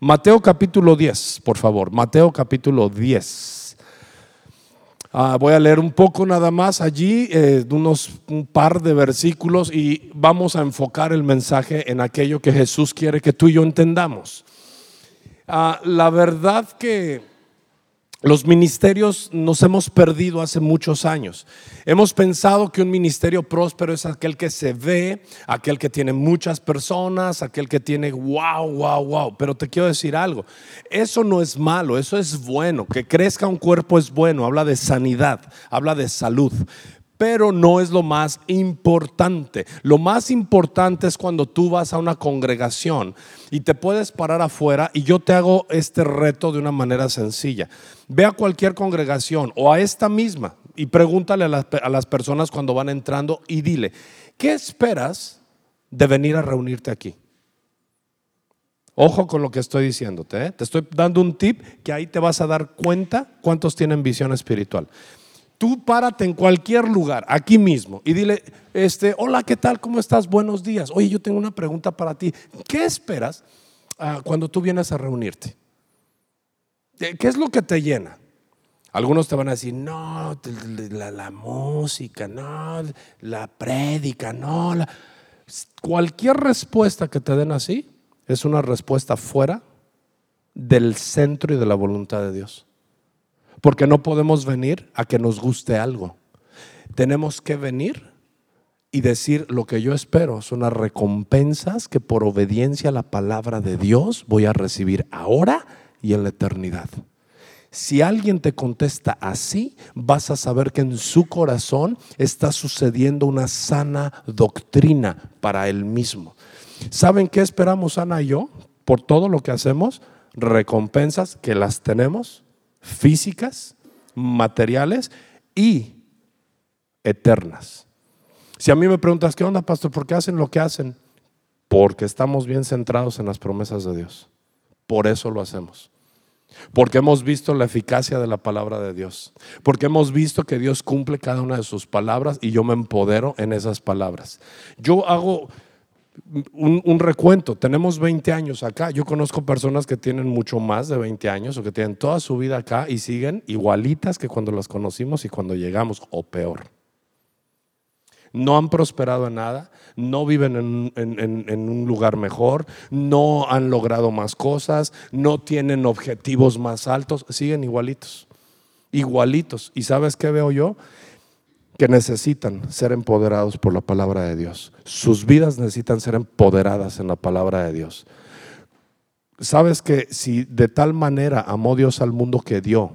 Mateo capítulo 10, por favor. Mateo capítulo 10. Ah, voy a leer un poco nada más allí, eh, unos un par de versículos y vamos a enfocar el mensaje en aquello que Jesús quiere que tú y yo entendamos. Ah, la verdad que los ministerios nos hemos perdido hace muchos años. Hemos pensado que un ministerio próspero es aquel que se ve, aquel que tiene muchas personas, aquel que tiene wow, wow, wow. Pero te quiero decir algo, eso no es malo, eso es bueno. Que crezca un cuerpo es bueno, habla de sanidad, habla de salud pero no es lo más importante. Lo más importante es cuando tú vas a una congregación y te puedes parar afuera y yo te hago este reto de una manera sencilla. Ve a cualquier congregación o a esta misma y pregúntale a las, personas cuando van entrando y dile, ¿qué esperas de venir a reunirte aquí? Ojo con lo que estoy diciéndote. ¿eh? Te estoy dando un tip que ahí te vas a dar cuenta cuántos tienen visión espiritual. Tú párate en cualquier lugar, aquí mismo, y dile, este, hola, ¿qué tal? ¿Cómo estás? Buenos días. Oye, yo tengo una pregunta para ti. ¿Qué esperas ah, cuando tú vienes a reunirte? ¿Qué es lo que te llena? Algunos te van a decir, no, la, música, no, la prédica, no. Cualquier respuesta que te den así es una respuesta fuera del centro y de la voluntad de Dios. Porque no podemos venir a que nos guste algo. Tenemos que venir y decir lo que yo espero son las recompensas que por obediencia a la palabra de Dios voy a recibir ahora y en la eternidad. Si alguien te contesta así, vas a saber que en su corazón está sucediendo una sana doctrina para él mismo. ¿Saben qué esperamos Ana y yo por todo lo que hacemos? Recompensas que las tenemos físicas, materiales y eternas. Si a mí me preguntas, ¿qué onda, pastor? ¿Por qué hacen lo que hacen? Porque estamos bien centrados en las promesas de Dios. Por eso lo hacemos. Porque hemos visto la eficacia de la palabra de Dios. Porque hemos visto que Dios cumple cada una de sus palabras y yo me empodero en esas palabras. Yo hago, un, recuento, tenemos 20 años acá, yo conozco personas que tienen mucho más de 20 años o que tienen toda su vida acá y siguen igualitas que cuando las conocimos y cuando llegamos, o peor. No han prosperado en nada, no viven en, un lugar mejor, no han logrado más cosas, no tienen objetivos más altos, siguen igualitos, igualitos. ¿Y sabes qué veo yo? Que necesitan ser empoderados por la palabra de Dios. Sus vidas necesitan ser empoderadas en la palabra de Dios. Sabes que si de tal manera amó Dios al mundo que dio,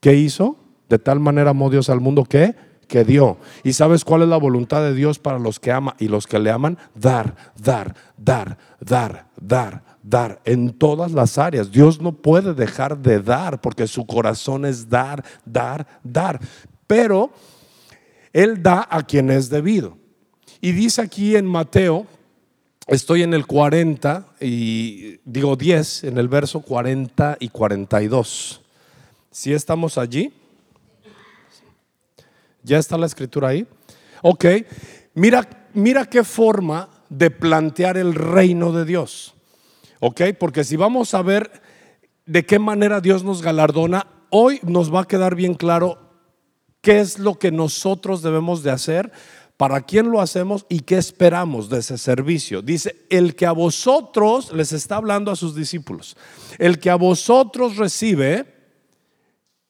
¿qué hizo? De tal manera amó Dios al mundo que que dio. ¿Y sabes cuál es la voluntad de Dios para los que ama y los que le aman? Dar, dar, dar, dar, dar, dar en todas las áreas. Dios no puede dejar de dar porque su corazón es dar, dar, dar. Pero él da a quien es debido. Y dice aquí en Mateo, estoy en el 40 y digo 10, en el verso 40 y 42. Si estamos allí, ¿ya está la escritura ahí? Ok, mira, mira qué forma de plantear el reino de Dios. Ok, porque si vamos a ver de qué manera Dios nos galardona, hoy nos va a quedar bien claro qué es lo que nosotros debemos de hacer, para quién lo hacemos y qué esperamos de ese servicio. Dice, el que a vosotros, les está hablando a sus discípulos, el que a vosotros recibe,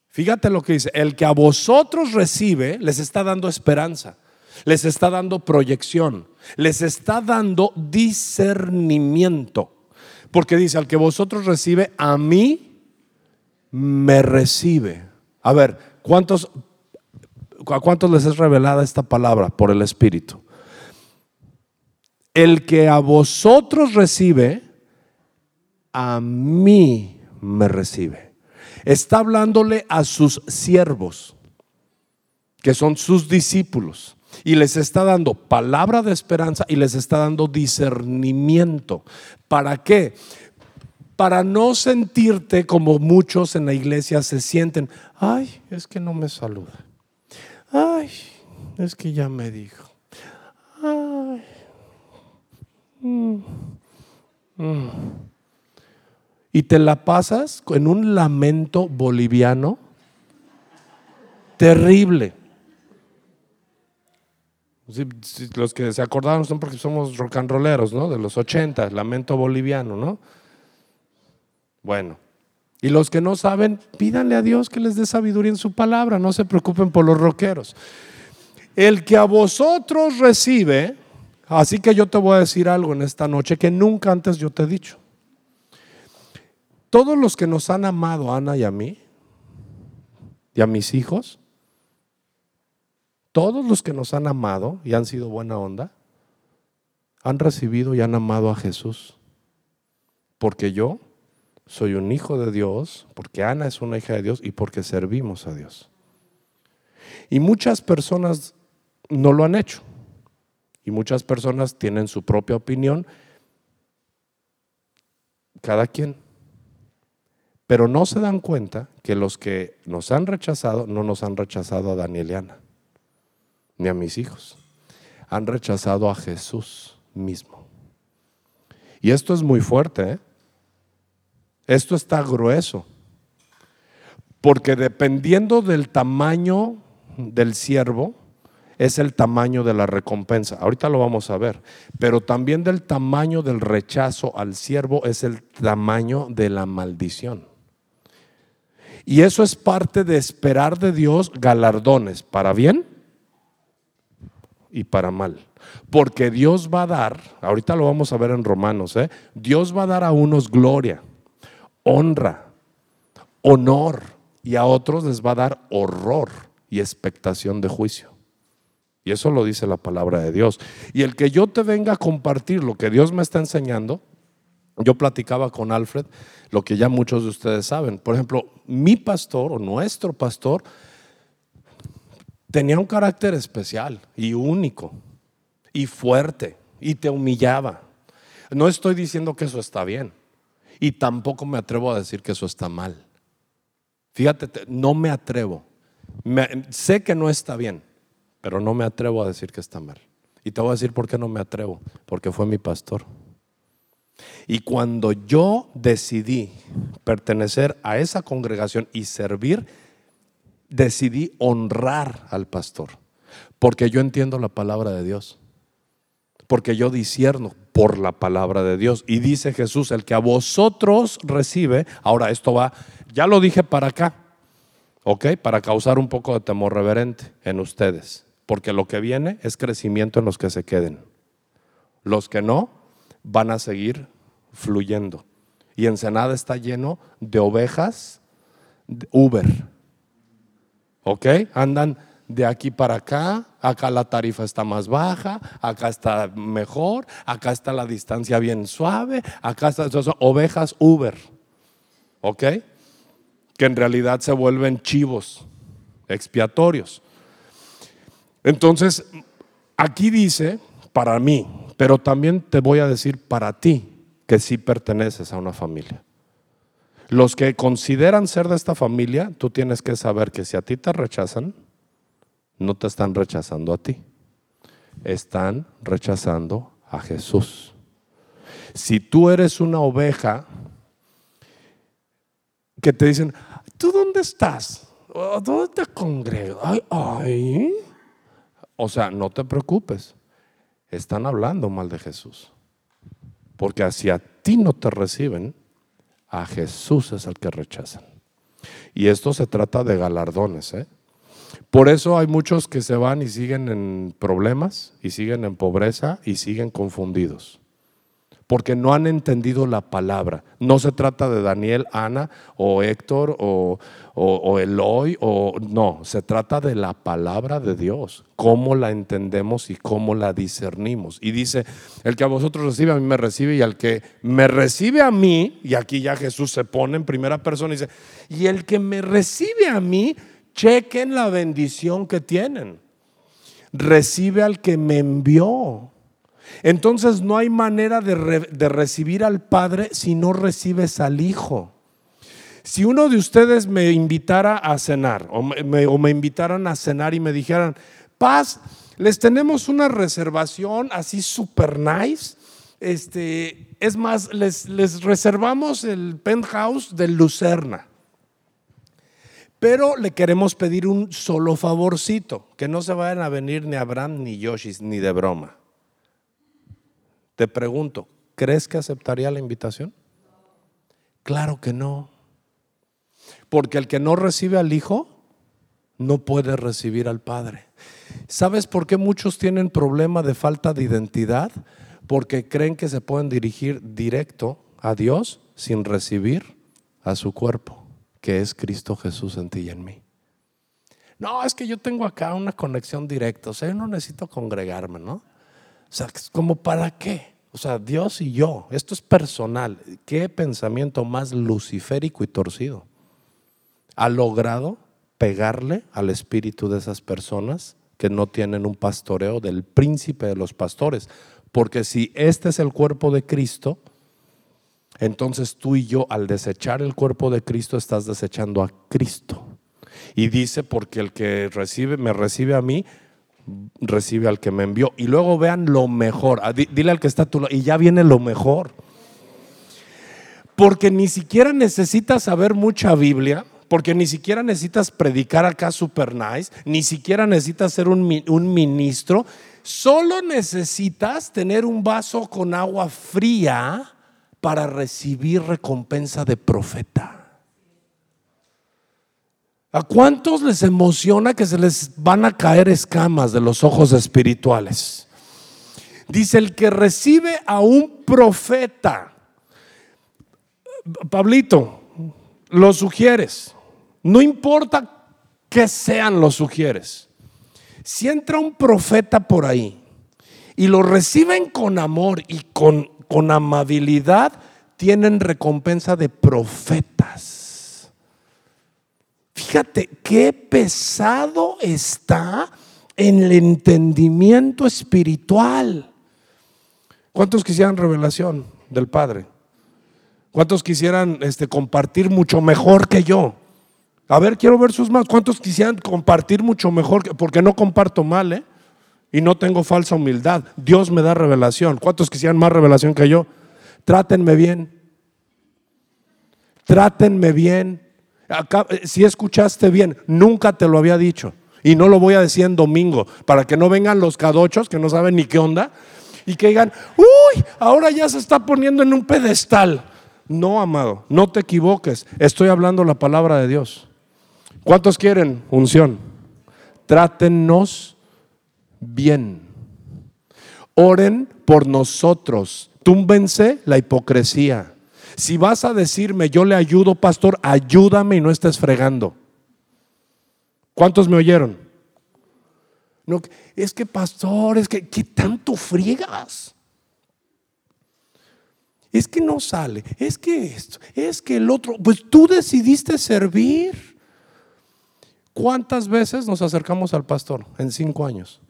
fíjate lo que dice, el que a vosotros recibe, les está dando esperanza, les está dando proyección, les está dando discernimiento. Porque dice, al que vosotros recibe, a mí me recibe. A ver, ¿cuántos ¿A cuántos les es revelada esta palabra por el Espíritu? El que a vosotros recibe, a mí me recibe. Está hablándole a sus siervos, que son sus discípulos, y les está dando palabra de esperanza y les está dando discernimiento. ¿Para qué? Para no sentirte como muchos en la iglesia se sienten, ay, es que no me saluda. Ay, es que ya me dijo. Ay. Mm, mm. y te la pasas en un lamento boliviano terrible. los que se acordaron son porque somos rock and rolleros, ¿no? De los 80, lamento boliviano, ¿no? Bueno, y los que no saben, pídanle a Dios que les dé sabiduría en su palabra, no se preocupen por los rockeros. El que a vosotros recibe, así que yo te voy a decir algo en esta noche que nunca antes yo te he dicho. Todos los que nos han amado, Ana y a mí, y a mis hijos, todos los que nos han amado y han sido buena onda, han recibido y han amado a Jesús. Porque yo soy un hijo de Dios, porque Ana es una hija de Dios y porque servimos a Dios. Y muchas personas no lo han hecho. Y muchas personas tienen su propia opinión. Cada quien. Pero no se dan cuenta que los que nos han rechazado no nos han rechazado a Daniel y Ana, ni a mis hijos. Han rechazado a Jesús mismo. Y esto es muy fuerte. ¿eh? Esto está grueso. Porque dependiendo del tamaño del siervo, es el tamaño de la recompensa. Ahorita lo vamos a ver. Pero también del tamaño del rechazo al siervo es el tamaño de la maldición. Y eso es parte de esperar de Dios galardones, para bien y para mal. Porque Dios va a dar, ahorita lo vamos a ver en Romanos, ¿eh? Dios va a dar a unos gloria, honra, honor, y a otros les va a dar horror y expectación de juicio. Y eso lo dice la palabra de Dios. Y el que yo te venga a compartir lo que Dios me está enseñando, yo platicaba con Alfred lo que ya muchos de ustedes saben. Por ejemplo, mi pastor o nuestro pastor tenía un carácter especial y único y fuerte y te humillaba. No estoy diciendo que eso está bien y tampoco me atrevo a decir que eso está mal. Fíjate, no me atrevo. sé que no está bien, pero no me atrevo a decir que está mal. Y te voy a decir por qué no me atrevo, porque fue mi pastor. Y cuando yo decidí pertenecer a esa congregación y servir, decidí honrar al pastor, porque yo entiendo la palabra de Dios, porque yo disierno por la palabra de Dios. Y dice Jesús, el que a vosotros recibe, ahora esto va, ya lo dije para acá, ¿ok? Para causar un poco de temor reverente en ustedes, porque lo que viene es crecimiento en los que se queden. Los que no, van a seguir fluyendo. Y Ensenada está lleno de ovejas Uber. ¿Ok? Andan de aquí para acá, acá la tarifa está más baja, acá está mejor, acá está la distancia bien suave, acá están ovejas Uber. ¿Ok? Que en realidad se vuelven chivos expiatorios. Entonces, aquí dice, para mí, pero también te voy a decir para ti que sí perteneces a una familia. Los que consideran ser de esta familia, tú tienes que saber que si a ti te rechazan, no te están rechazando a ti, están rechazando a Jesús. Si tú eres una oveja que te dicen, ¿tú dónde estás? ¿Dónde te congregas? ay. O sea, no te preocupes están hablando mal de Jesús. Porque hacia ti no te reciben, a Jesús es el que rechazan. Y esto se trata de galardones. ¿eh? Por eso hay muchos que se van y siguen en problemas, y siguen en pobreza, y siguen confundidos porque no han entendido la palabra. No se trata de Daniel, Ana o Héctor o, o, Eloy, o no, se trata de la palabra de Dios, cómo la entendemos y cómo la discernimos. Y dice, el que a vosotros recibe, a mí me recibe, y al que me recibe a mí, y aquí ya Jesús se pone en primera persona y dice, y el que me recibe a mí, chequen la bendición que tienen. Recibe al que me envió. Entonces no hay manera de, recibir al Padre si no recibes al Hijo. Si uno de ustedes me invitara a cenar o me, invitaran a cenar y me dijeran, Paz, les tenemos una reservación así super nice este, es más, les reservamos el penthouse de Lucerna. Pero le queremos pedir un solo favorcito, que no se vayan a venir ni Abraham ni Yoshi, ni de broma. Te pregunto, ¿crees que aceptaría la invitación? Claro que no. Porque el que no recibe al Hijo no puede recibir al Padre. ¿Sabes por qué muchos tienen problema de falta de identidad? Porque creen que se pueden dirigir directo a Dios sin recibir a su cuerpo, que es Cristo Jesús en ti y en mí. No, es que yo tengo acá una conexión directa, o sea, yo no necesito congregarme, ¿no? O sea, ¿como para qué? O sea, Dios y yo, esto es personal. ¿Qué pensamiento más luciférico y torcido? Ha logrado pegarle al espíritu de esas personas que no tienen un pastoreo del príncipe de los pastores. Porque si este es el cuerpo de Cristo, entonces tú y yo al desechar el cuerpo de Cristo estás desechando a Cristo. Y dice, porque el que recibe, me recibe a mí, recibe al que me envió. Y luego vean lo mejor. Ah, dile al que está a tu lado. Y ya viene lo mejor. Porque ni siquiera necesitas saber mucha Biblia. Porque ni siquiera necesitas predicar acá super nice. Ni siquiera necesitas ser un, un ministro. Solo necesitas tener un vaso con agua fría para recibir recompensa de profeta. ¿A cuántos les emociona que se les van a caer escamas de los ojos espirituales? Dice el que recibe a un profeta. Pablito, lo sugieres. No importa que sean los sugieres. Si entra un profeta por ahí y lo reciben con amor y con, con amabilidad, tienen recompensa de profetas. Fíjate qué pesado está en el entendimiento espiritual. ¿Cuántos quisieran revelación del Padre? ¿Cuántos quisieran este, compartir mucho mejor que yo? A ver, quiero ver sus manos. ¿Cuántos quisieran compartir mucho mejor? Que, porque no comparto mal, ¿eh? Y no tengo falsa humildad. Dios me da revelación. ¿Cuántos quisieran más revelación que yo? Trátenme bien. Trátenme bien. Eh, si escuchaste bien, nunca te lo había dicho. Y no lo voy a decir en domingo, para que no vengan los cadochos que no saben ni qué onda y que digan, uy, ahora ya se está poniendo en un pedestal. No, amado, no te equivoques. Estoy hablando la palabra de Dios. ¿Cuántos quieren unción? Trátennos bien. Oren por nosotros. Túmbense la hipocresía. Si vas a decirme, yo le ayudo, pastor, ayúdame y no estés fregando. ¿Cuántos me oyeron? No, es que, pastor, es que, ¿qué tanto friegas? Es que no sale, es que esto, es que el otro, pues tú decidiste servir. ¿Cuántas veces nos acercamos al pastor en cinco años?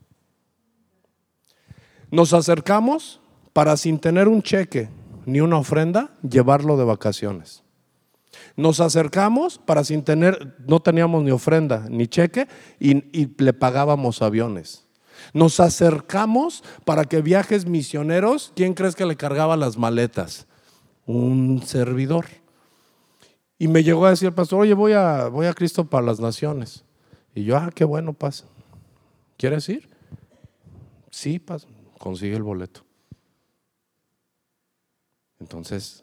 Nos acercamos para sin tener un cheque ni una ofrenda, llevarlo de vacaciones. Nos acercamos para sin tener, no teníamos ni ofrenda ni cheque y, le pagábamos aviones. Nos acercamos para que viajes misioneros, ¿quién crees que le cargaba las maletas? Un servidor. Y me llegó a decir el pastor, oye, voy a, voy a Cristo para las naciones. Y yo, ah, qué bueno, pasa. ¿Quieres ir? Sí, pasa. Consigue el boleto. Entonces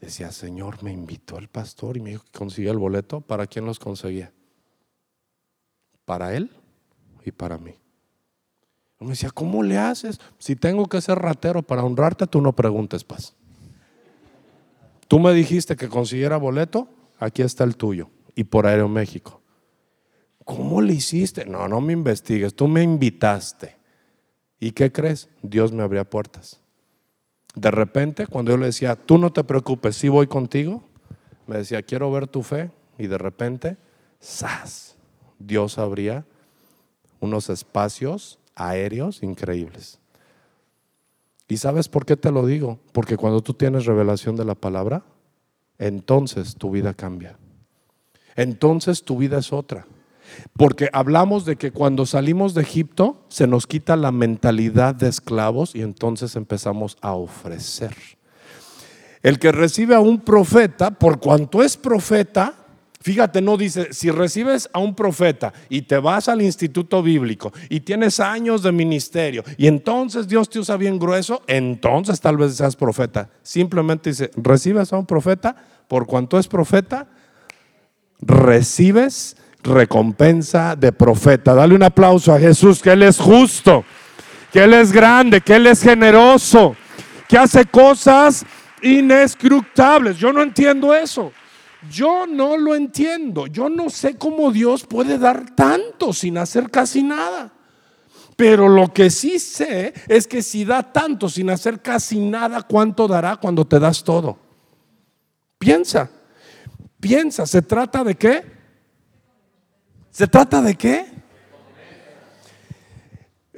decía, Señor, me invitó el pastor y me dijo que consiguió el boleto. ¿Para quién los conseguía? Para él y para mí. Me decía, ¿cómo le haces? Si tengo que ser ratero para honrarte, tú no preguntes, paz. Tú me dijiste que consiguiera boleto, aquí está el tuyo. Y por Aeroméxico. ¿Cómo le hiciste? No, no me investigues, tú me invitaste. ¿Y qué crees? Dios me abría puertas. De repente, cuando yo le decía, tú no te preocupes, si voy contigo, me decía, quiero ver tu fe. Y de repente, ¡zas! Dios abría unos espacios aéreos increíbles. ¿Y sabes por qué te lo digo? Porque cuando tú tienes revelación de la palabra, entonces tu vida cambia. Entonces tu vida es otra. Porque hablamos de que cuando salimos de Egipto se nos quita la mentalidad de esclavos y entonces empezamos a ofrecer. El que recibe a un profeta, por cuanto es profeta, Fíjate, no dice, si recibes a un profeta y te vas al instituto bíblico y tienes años de ministerio y entonces Dios te usa bien grueso, entonces tal vez seas profeta. Simplemente dice, recibes a un profeta, por cuanto es profeta, recibes recompensa de profeta. Dale un aplauso a Jesús, que Él es justo, que Él es grande, que Él es generoso, que hace cosas inescrutables. Yo no entiendo eso. Yo no lo entiendo. Yo no sé cómo Dios puede dar tanto sin hacer casi nada. Pero lo que sí sé es que si da tanto sin hacer casi nada, ¿cuánto dará cuando te das todo? Piensa, piensa, ¿se trata de qué? ¿Se trata de qué?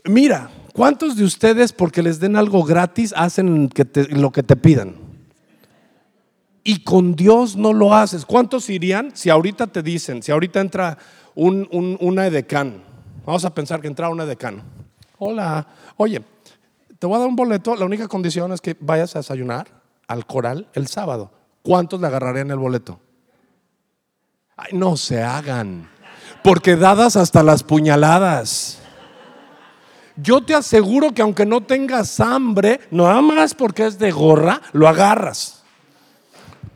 Mira, ¿cuántos de ustedes porque les den algo gratis hacen lo que te pidan? y con Dios no lo haces. ¿Cuántos irían si ahorita te dicen, si ahorita entra un, un, una edecán? Vamos a pensar que entra una edecán. Hola, oye, te voy a dar un boleto, la única condición es que vayas a desayunar al coral el sábado. ¿Cuántos le agarrarían el boleto? Ay, no se hagan, porque dadas hasta las puñaladas. Yo te aseguro que aunque no tengas hambre, nada más porque es de gorra, lo agarras.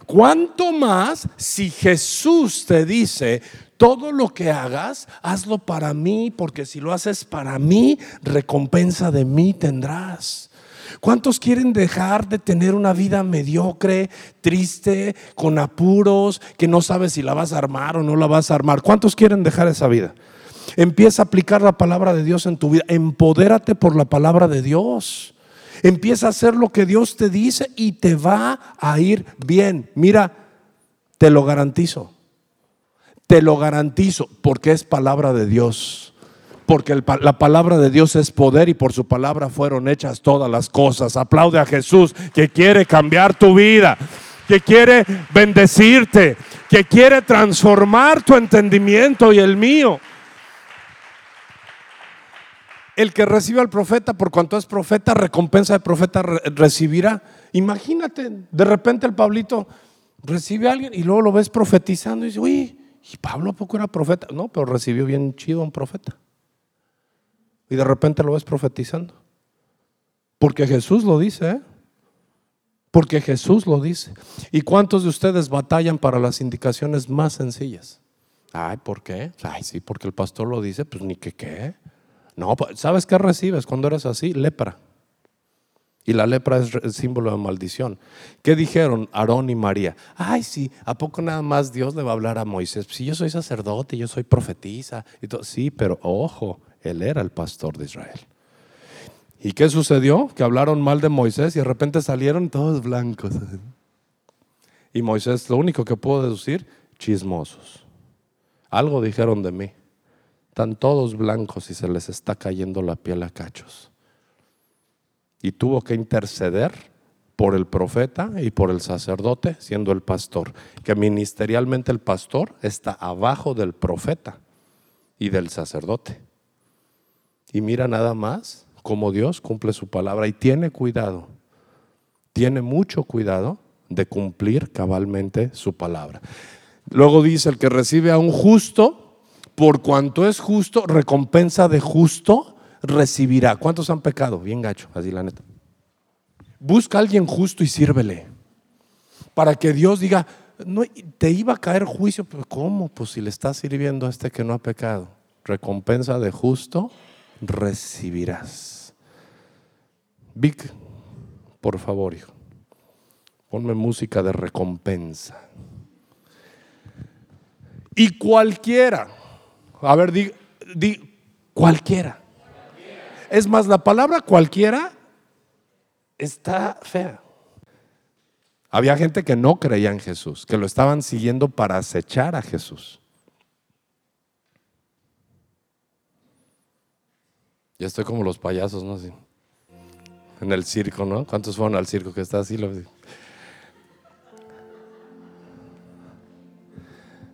¿Cuánto más si Jesús te dice, todo lo que hagas, hazlo para mí, porque si lo haces para mí, recompensa de mí tendrás? ¿Cuántos quieren dejar de tener una vida mediocre, triste, con apuros, que no sabes si la vas a armar o no la vas a armar? ¿Cuántos quieren dejar esa vida? Empieza a aplicar la palabra de Dios en tu vida. Empodérate por la palabra de Dios. Empieza a hacer lo que Dios te dice y te va a ir bien. Mira, te lo garantizo. Te lo garantizo porque es palabra de Dios. Porque la palabra de Dios es poder y por su palabra fueron hechas todas las cosas. Aplaude a Jesús que quiere cambiar tu vida, que quiere bendecirte, que quiere transformar tu entendimiento y el mío. El que recibe al profeta, por cuanto es profeta, recompensa de profeta recibirá. Imagínate, de repente el Pablito recibe a alguien y luego lo ves profetizando y dice, uy, ¿y Pablo a poco era profeta? No, pero recibió bien chido un profeta. Y de repente lo ves profetizando. Porque Jesús lo dice, ¿eh? Porque Jesús lo dice. ¿Y cuántos de ustedes batallan para las indicaciones más sencillas? Ay, ¿por qué? Ay, sí, porque el pastor lo dice, pues ni que qué. No, pues, ¿sabes qué recibes cuando eres así? Lepra. Y la lepra es el símbolo de maldición. ¿Qué dijeron Aarón y María? Ay, sí, ¿a poco nada más Dios le va a hablar a Moisés? Si yo soy sacerdote, yo soy profetisa. Sí, pero ojo, él era el pastor de Israel. ¿Y qué sucedió? Que hablaron mal de Moisés y de repente salieron todos blancos. Y Moisés lo único que pudo deducir, chismosos. Algo dijeron de mí. Están todos blancos y se les está cayendo la piel a cachos. Y tuvo que interceder por el profeta y por el sacerdote, siendo el pastor, que ministerialmente el pastor está abajo del profeta y del sacerdote. Y mira nada más cómo Dios cumple su palabra y tiene cuidado, tiene mucho cuidado de cumplir cabalmente su palabra. Luego dice, el que recibe a un justo, por cuanto es justo, recompensa de justo recibirá. ¿Cuántos han pecado? Bien gacho, así la neta. Busca a alguien justo y sírvele. Para que Dios diga, no, te iba a caer juicio, pero ¿cómo? Pues si le estás sirviendo a este que no ha pecado. Recompensa de justo recibirás. Vic, por favor, hijo, ponme música de recompensa. Y cualquiera a ver, di, cualquiera. Es más, la palabra cualquiera está fea. Había gente que no creía en Jesús, que lo estaban siguiendo para acechar a Jesús. Ya estoy como los payasos, ¿no? En el circo, ¿no? ¿Cuántos fueron al circo que está así?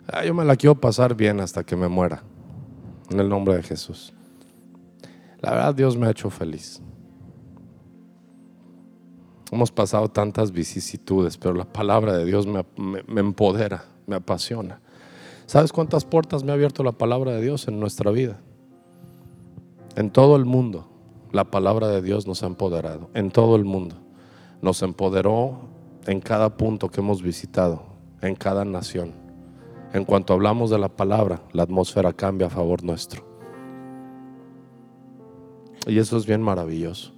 Ah, yo me la quiero pasar bien hasta que me muera. En el nombre de Jesús. La verdad, Dios me ha hecho feliz. Hemos pasado tantas vicisitudes, pero la palabra de Dios me, me, empodera, me apasiona. ¿Sabes cuántas puertas me ha abierto la palabra de Dios en nuestra vida? En todo el mundo, la palabra de Dios nos ha empoderado. En todo el mundo. Nos empoderó en cada punto que hemos visitado, en cada nación. En cuanto hablamos de la palabra, la atmósfera cambia a favor nuestro. Y eso es bien maravilloso.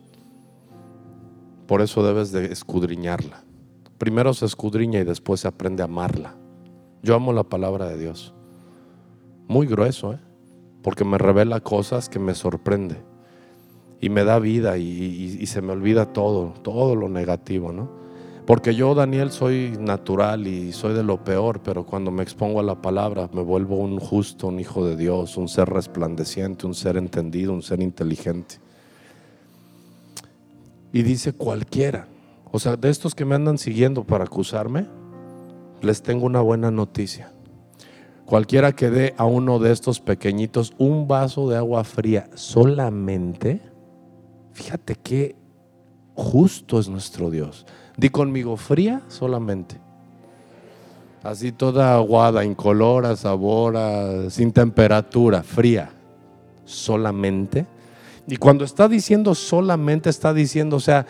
Por eso debes de escudriñarla. Primero se escudriña y después se aprende a amarla. Yo amo la palabra de Dios. Muy grueso, ¿eh? Porque me revela cosas que me sorprende. Y me da vida y, se me olvida todo, todo lo negativo, ¿no? Porque yo, Daniel, soy natural y soy de lo peor, pero cuando me expongo a la palabra me vuelvo un justo, un hijo de Dios, un ser resplandeciente, un ser entendido, un ser inteligente. Y dice cualquiera. O sea, de estos que me andan siguiendo para acusarme, les tengo una buena noticia. Cualquiera que dé a uno de estos pequeñitos un vaso de agua fría solamente, fíjate qué justo es nuestro Dios. Di conmigo, fría solamente. Así toda aguada, incolora, sabora, sin temperatura, fría. Solamente y cuando está diciendo solamente, está diciendo, o sea,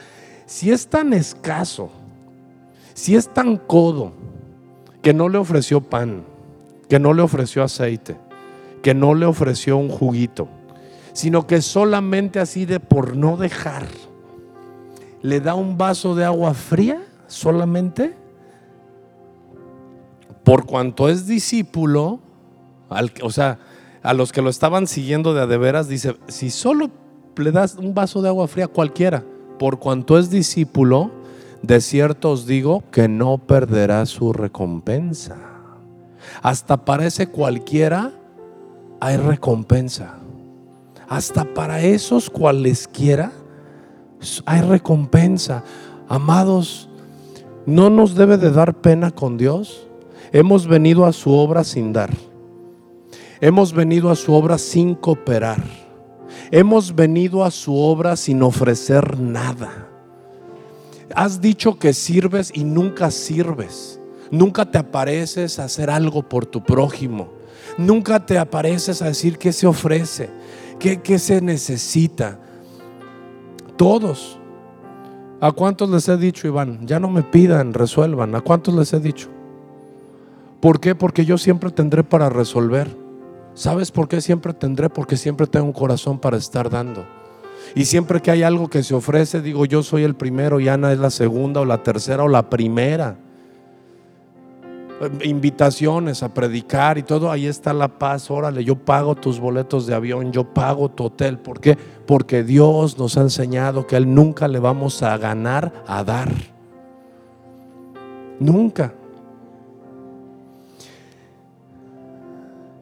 si es tan escaso, si es tan codo, que no le ofreció pan, que no le ofreció aceite, que no le ofreció un juguito, sino que solamente así de por no dejar, le da un vaso de agua fría solamente, por cuanto es discípulo, o sea, a los que lo estaban siguiendo de a de veras, dice, si solo le das un vaso de agua fría a cualquiera. Por cuanto es discípulo, de cierto os digo que no perderá su recompensa. Hasta para ese cualquiera hay recompensa. Hasta para esos cualesquiera hay recompensa. Amados, no nos debe de dar pena con Dios. Hemos venido a su obra sin dar. Hemos venido a su obra sin cooperar. Hemos venido a su obra sin ofrecer nada. Has dicho que sirves y nunca sirves. Nunca te apareces a hacer algo por tu prójimo. Nunca te apareces a decir qué se ofrece, qué, qué se necesita. Todos. ¿A cuántos les he dicho, Iván? Ya no me pidan, resuelvan. ¿A cuántos les he dicho? ¿Por qué? Porque yo siempre tendré para resolver. ¿Sabes por qué siempre tendré? Porque siempre tengo un corazón para estar dando. Y siempre que hay algo que se ofrece, digo, yo soy el primero y Ana es la segunda o la tercera o la primera. Invitaciones a predicar y todo, ahí está la paz. Órale, yo pago tus boletos de avión, yo pago tu hotel. ¿Por qué? Porque Dios nos ha enseñado que Él nunca le vamos a ganar a dar. Nunca.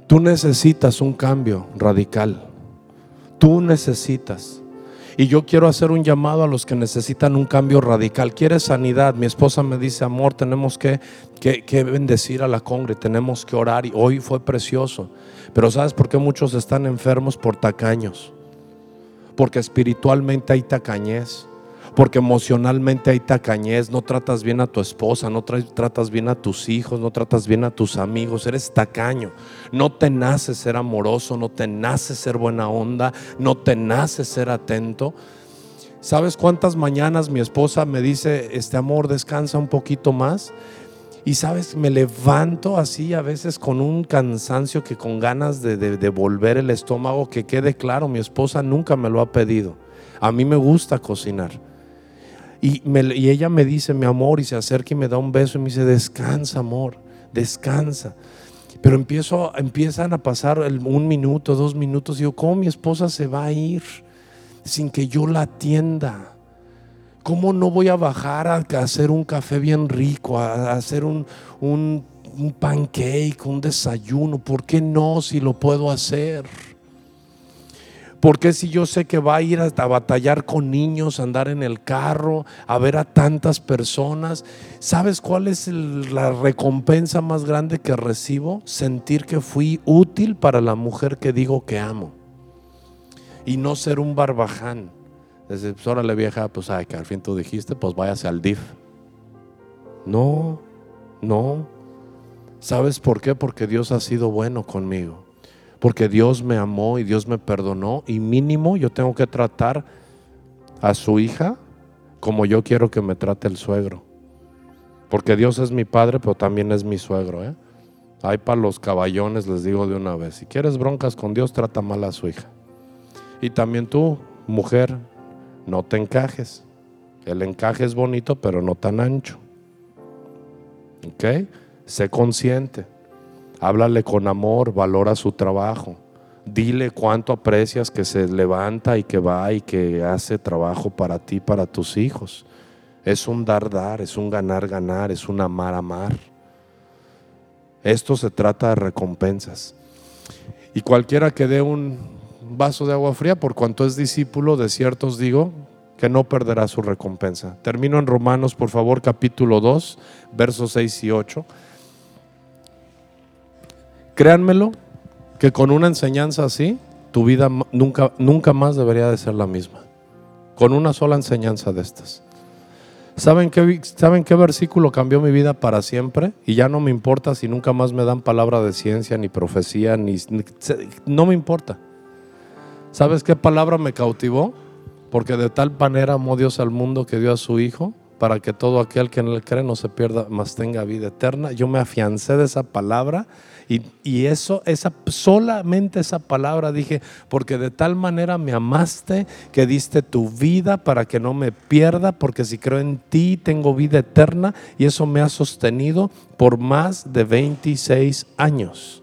Tú necesitas un cambio radical. Tú necesitas. Y yo quiero hacer un llamado a los que necesitan un cambio radical. ¿Quieres sanidad? Mi esposa me dice, amor, tenemos que, que, bendecir a la congre, tenemos que orar. Y hoy fue precioso. Pero ¿sabes por qué muchos están enfermos? Por tacaños. Porque espiritualmente hay tacañez porque emocionalmente hay tacañez, no tratas bien a tu esposa, no tratas bien a tus hijos, no tratas bien a tus amigos, eres tacaño, no te nace ser amoroso, no te nace ser buena onda, no te nace ser atento. ¿Sabes cuántas mañanas mi esposa me dice, este amor, descansa un poquito más? Y sabes, me levanto así a veces con un cansancio que con ganas de, de, el estómago, que quede claro, mi esposa nunca me lo ha pedido. A mí me gusta cocinar. Y, ella me dice, mi amor, y se acerca y me da un beso y me dice, descansa, amor, descansa. Pero empiezo, empiezan a pasar un minuto, dos minutos, y digo, ¿cómo mi esposa se va a ir sin que yo la atienda? ¿Cómo no voy a bajar a hacer un café bien rico, a hacer un, un, un pancake, un desayuno? ¿Por qué no si lo puedo hacer? Porque si yo sé que va a ir a batallar con niños, andar en el carro, a ver a tantas personas? ¿Sabes cuál es la recompensa más grande que recibo? Sentir que fui útil para la mujer que digo que amo. Y no ser un barbaján. Desde, pues órale vieja, pues ay, que al fin tú dijiste, pues váyase al DIF. No, no. ¿Sabes por qué? Porque Dios ha sido bueno conmigo porque Dios me amó y Dios me perdonó y mínimo yo tengo que tratar a su hija como yo quiero que me trate el suegro. Porque Dios es mi padre, pero también es mi suegro. ¿eh? Hay para los caballones, les digo de una vez. Si quieres broncas con Dios, trata mal a su hija. Y también tú, mujer, no te encajes. El encaje es bonito, pero no tan ancho. ¿Ok? Sé consciente. Háblale con amor, valora su trabajo. Dile cuánto aprecias que se levanta y que va y que hace trabajo para ti, para tus hijos. Es un dar, dar, es un ganar, ganar, es un amar, amar. Esto se trata de recompensas. Y cualquiera que dé un vaso de agua fría, por cuanto es discípulo, de ciertos digo, que no perderá su recompensa. Termino en Romanos, por favor, capítulo 2, versos 6 y 8. Créanmelo, que con una enseñanza así, tu vida nunca, nunca más debería de ser la misma. Con una sola enseñanza de estas. ¿Saben qué, ¿Saben qué versículo cambió mi vida para siempre? Y ya no me importa si nunca más me dan palabra de ciencia, ni profecía, ni, no me importa. ¿Sabes qué palabra me cautivó? Porque de tal manera amó Dios al mundo que dio a su Hijo para que todo aquel que en él cree no se pierda, mas tenga vida eterna. Yo me afiancé de esa palabra y, eso, esa, solamente esa palabra dije, porque de tal manera me amaste que diste tu vida para que no me pierda, porque si creo en ti tengo vida eterna y eso me ha sostenido por más de 26 años.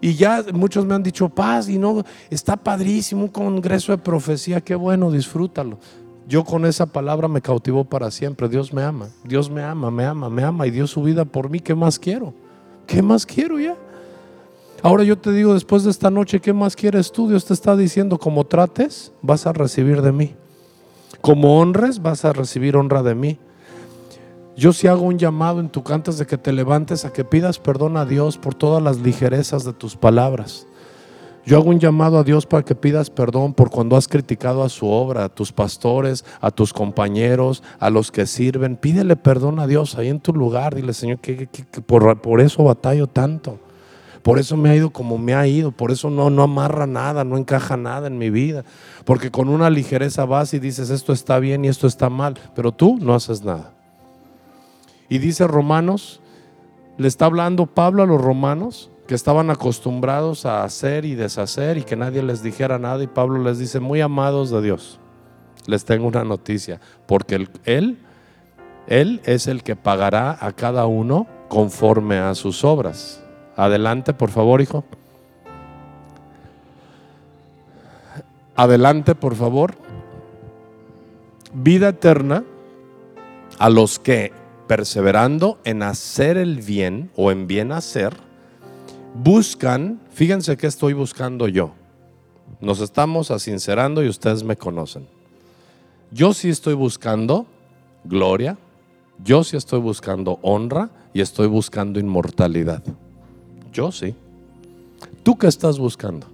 Y ya muchos me han dicho, paz, y no, está padrísimo un congreso de profecía, qué bueno, disfrútalo. Yo con esa palabra me cautivó para siempre. Dios me ama, Dios me ama, me ama, me ama y dio su vida por mí. ¿Qué más quiero? ¿Qué más quiero ya? Ahora yo te digo, después de esta noche, ¿qué más quieres tú? Dios te está diciendo, como trates, vas a recibir de mí. Como honres, vas a recibir honra de mí. Yo si hago un llamado en tu cantas de que te levantes a que pidas perdón a Dios por todas las ligerezas de tus palabras. Yo hago un llamado a Dios para que pidas perdón por cuando has criticado a su obra, a tus pastores, a tus compañeros, a los que sirven. Pídele perdón a Dios ahí en tu lugar. Dile, Señor, que, por, eso batallo tanto. Por eso me ha ido como me ha ido. Por eso no, no amarra nada, no encaja nada en mi vida. Porque con una ligereza vas y dices, esto está bien y esto está mal. Pero tú no haces nada. Y dice Romanos, le está hablando Pablo a los romanos que estaban acostumbrados a hacer y deshacer y que nadie les dijera nada. Y Pablo les dice, muy amados de Dios, les tengo una noticia, porque él, él es el que pagará a cada uno conforme a sus obras. Adelante, por favor, hijo. Adelante, por favor. Vida eterna a los que, perseverando en hacer el bien o en bien hacer, buscan, fíjense que estoy buscando yo. Nos estamos asincerando y ustedes me conocen. Yo sí estoy buscando gloria, yo sí estoy buscando honra y estoy buscando inmortalidad. Yo sí. ¿Tú qué estás buscando?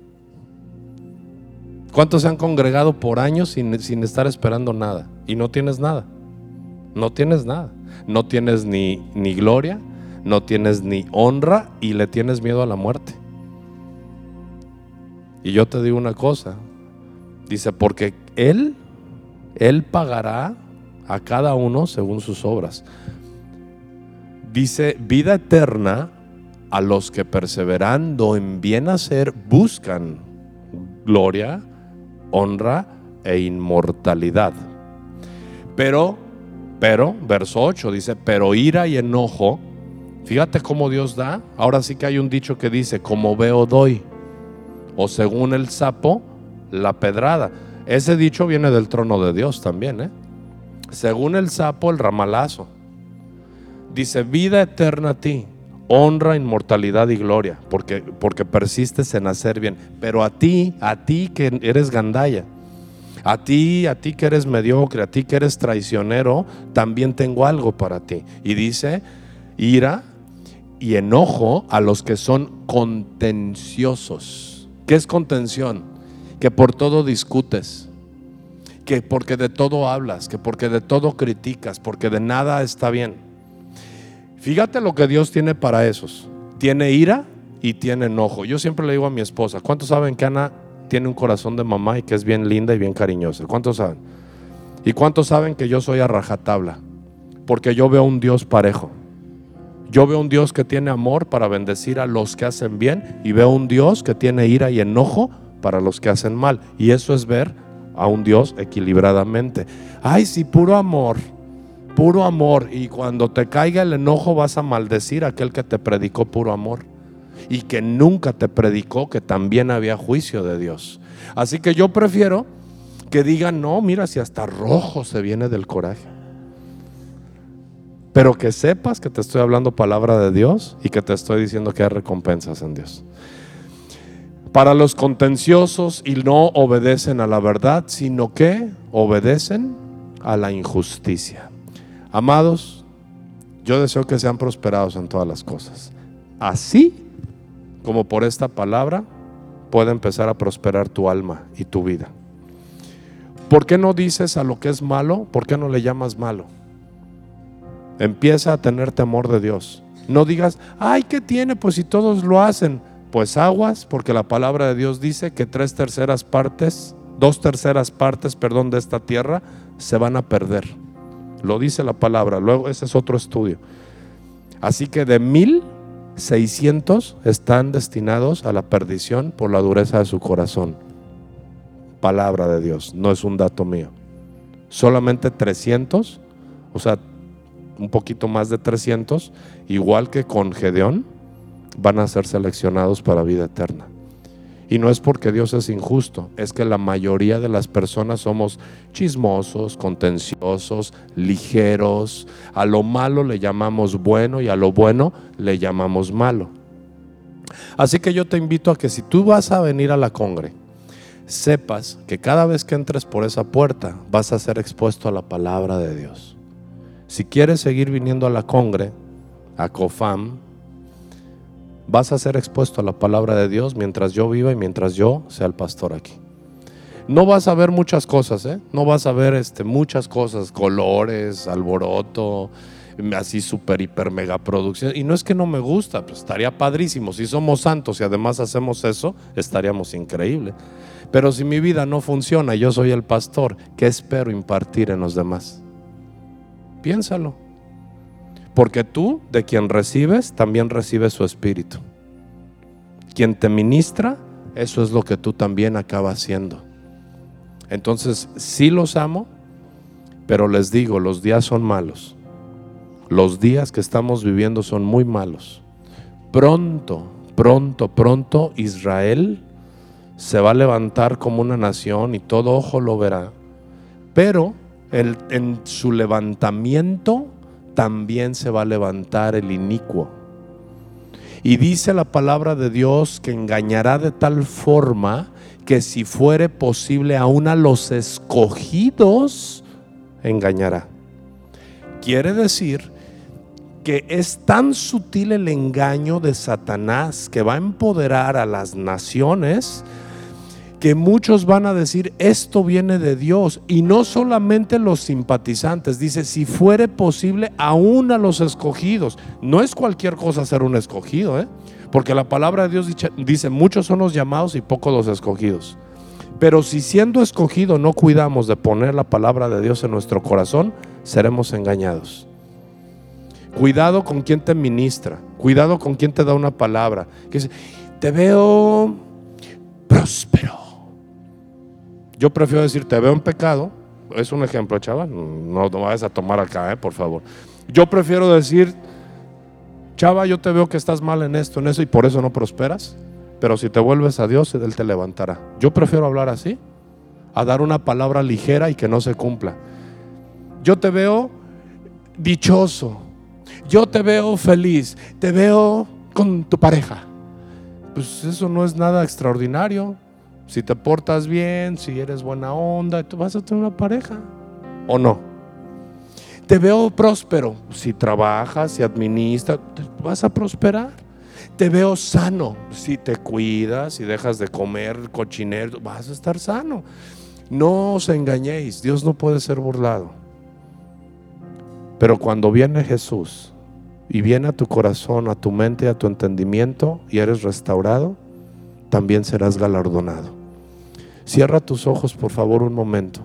¿Cuántos se han congregado por años sin, sin, estar esperando nada? Y no tienes nada. No tienes nada. No tienes ni, ni gloria, no tienes ni honra y le tienes miedo a la muerte. Y yo te digo una cosa, dice, porque Él, Él pagará a cada uno según sus obras. Dice, vida eterna a los que perseverando en bien hacer buscan gloria, honra e inmortalidad. Pero, pero, verso 8 dice, pero ira y enojo Fíjate cómo Dios da. Ahora sí que hay un dicho que dice, como veo doy. O según el sapo, la pedrada. Ese dicho viene del trono de Dios también. ¿eh? Según el sapo, el ramalazo. Dice, vida eterna a ti, honra, inmortalidad y gloria, porque, porque persistes en hacer bien. Pero a ti, a ti que eres gandaya, a ti, a ti que eres mediocre, a ti que eres traicionero, también tengo algo para ti. Y dice, ira y enojo a los que son contenciosos. ¿Qué es contención? Que por todo discutes, que porque de todo hablas, que porque de todo criticas, porque de nada está bien. Fíjate lo que Dios tiene para esos. Tiene ira y tiene enojo. Yo siempre le digo a mi esposa, ¿cuántos saben que Ana tiene un corazón de mamá y que es bien linda y bien cariñosa? ¿Cuántos saben? ¿Y cuántos saben que yo soy a rajatabla? Porque yo veo un Dios parejo. Yo veo un Dios que tiene amor para bendecir a los que hacen bien y veo un Dios que tiene ira y enojo para los que hacen mal. Y eso es ver a un Dios equilibradamente. Ay, sí, puro amor puro amor y cuando te caiga el enojo vas a maldecir a aquel que te predicó puro amor y que nunca te predicó que también había juicio de Dios. Así que yo prefiero que digan, no, mira, si hasta rojo se viene del coraje. Pero que sepas que te estoy hablando palabra de Dios y que te estoy diciendo que hay recompensas en Dios. Para los contenciosos y no obedecen a la verdad, sino que obedecen a la injusticia. Amados, yo deseo que sean prosperados en todas las cosas. Así como por esta palabra puede empezar a prosperar tu alma y tu vida. ¿Por qué no dices a lo que es malo? ¿Por qué no le llamas malo? Empieza a tener temor de Dios. No digas, ay, ¿qué tiene? Pues si todos lo hacen. Pues aguas, porque la palabra de Dios dice que tres terceras partes, dos terceras partes, perdón, de esta tierra se van a perder. Lo dice la palabra. Luego ese es otro estudio. Así que de mil seiscientos están destinados a la perdición por la dureza de su corazón. Palabra de Dios, no es un dato mío. Solamente 300, o sea, un poquito más de 300, igual que con Gedeón, van a ser seleccionados para vida eterna. Y no es porque Dios es injusto, es que la mayoría de las personas somos chismosos, contenciosos, ligeros. A lo malo le llamamos bueno y a lo bueno le llamamos malo. Así que yo te invito a que si tú vas a venir a la congre, sepas que cada vez que entres por esa puerta vas a ser expuesto a la palabra de Dios. Si quieres seguir viniendo a la congre, a COFAM, vas a ser expuesto a la palabra de Dios mientras yo viva y mientras yo sea el pastor aquí. No vas a ver muchas cosas, ¿eh? No vas a ver este, muchas cosas, colores, alboroto, así super, hiper, mega producción. Y no es que no me gusta, pues estaría padrísimo. Si somos santos y además hacemos eso, estaríamos increíble. Pero si mi vida no funciona yo soy el pastor, ¿qué espero impartir en los demás? Piénsalo. Porque tú, de quien recibes, también recibes su espíritu. Quien te ministra, eso es lo que tú también acabas haciendo. Entonces, sí los amo, pero les digo, los días son malos. Los días que estamos viviendo son muy malos. Pronto, pronto, pronto Israel se va a levantar como una nación y todo ojo lo verá. Pero en su levantamiento también se va a levantar el inicuo. Y dice la palabra de Dios que engañará de tal forma que si fuere posible aún a los escogidos, engañará. Quiere decir que es tan sutil el engaño de Satanás que va a empoderar a las naciones que muchos van a decir, esto viene de Dios. Y no solamente los simpatizantes, dice, si fuere posible, aún a los escogidos. No es cualquier cosa ser un escogido, ¿eh? porque la palabra de Dios dice, muchos son los llamados y pocos los escogidos. Pero si siendo escogido no cuidamos de poner la palabra de Dios en nuestro corazón, seremos engañados. Cuidado con quien te ministra, cuidado con quien te da una palabra. Que dice, te veo próspero yo prefiero decir, te veo en pecado. Es un ejemplo, chaval. No, no vayas a tomar acá, eh, por favor. Yo prefiero decir, chava, yo te veo que estás mal en esto, en eso, y por eso no prosperas. Pero si te vuelves a Dios, Él te levantará. Yo prefiero hablar así, a dar una palabra ligera y que no se cumpla. Yo te veo dichoso. Yo te veo feliz, te veo con tu pareja. Pues eso no es nada extraordinario. Si te portas bien, si eres buena onda, tú vas a tener una pareja. ¿O no? Te veo próspero. Si trabajas, si administras, vas a prosperar. Te veo sano. Si te cuidas, si dejas de comer cochinero, vas a estar sano. No os engañéis, Dios no puede ser burlado. Pero cuando viene Jesús y viene a tu corazón, a tu mente, a tu entendimiento y eres restaurado, también serás galardonado. Cierra tus ojos, por favor, un momento.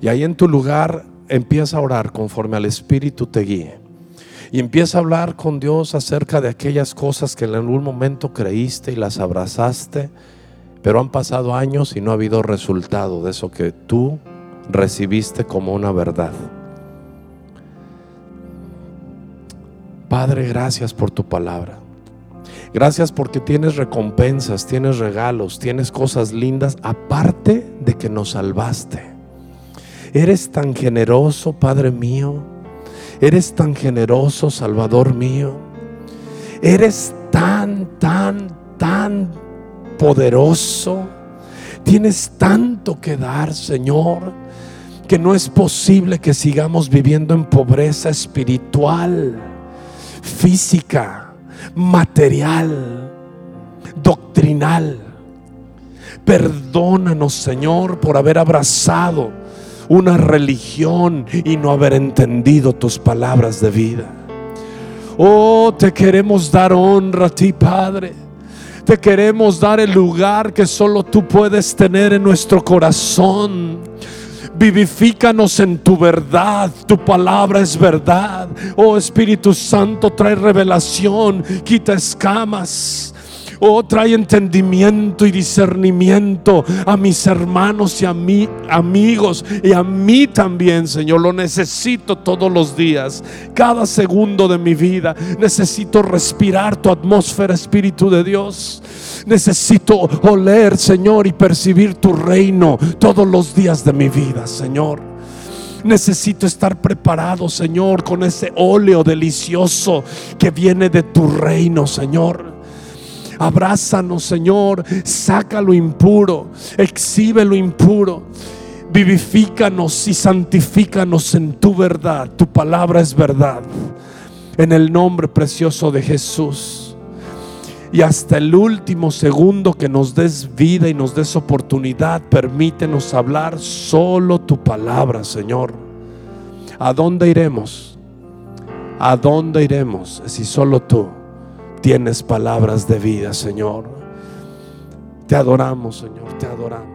Y ahí en tu lugar empieza a orar conforme al Espíritu te guíe. Y empieza a hablar con Dios acerca de aquellas cosas que en algún momento creíste y las abrazaste, pero han pasado años y no ha habido resultado de eso que tú recibiste como una verdad. Padre, gracias por tu palabra. Gracias porque tienes recompensas, tienes regalos, tienes cosas lindas, aparte de que nos salvaste. Eres tan generoso, Padre mío. Eres tan generoso, Salvador mío. Eres tan, tan, tan poderoso. Tienes tanto que dar, Señor, que no es posible que sigamos viviendo en pobreza espiritual, física, material, doctrinal. Perdónanos, Señor, por haber abrazado una religión y no haber entendido tus palabras de vida. Oh, te queremos dar honra a ti, Padre. Te queremos dar el lugar que solo tú puedes tener en nuestro corazón. Vivifícanos en tu verdad. Tu palabra es verdad. Oh Espíritu Santo, trae revelación, quita escamas. Oh, trae entendimiento y discernimiento a mis hermanos y a mí, amigos, y a mí también, Señor. Lo necesito todos los días, cada segundo de mi vida. Necesito respirar tu atmósfera, Espíritu de Dios. Necesito oler, Señor, y percibir tu reino todos los días de mi vida, Señor. Necesito estar preparado, Señor, con ese óleo delicioso que viene de tu reino, Señor. Abrázanos, Señor. Saca lo impuro. Exhibe lo impuro. Vivifícanos y santifícanos en tu verdad. Tu palabra es verdad. En el nombre precioso de Jesús. Y hasta el último segundo que nos des vida y nos des oportunidad, permítenos hablar solo tu palabra, Señor. ¿A dónde iremos? ¿A dónde iremos si solo tú? Tienes palabras de vida, Señor. Te adoramos, Señor, te adoramos.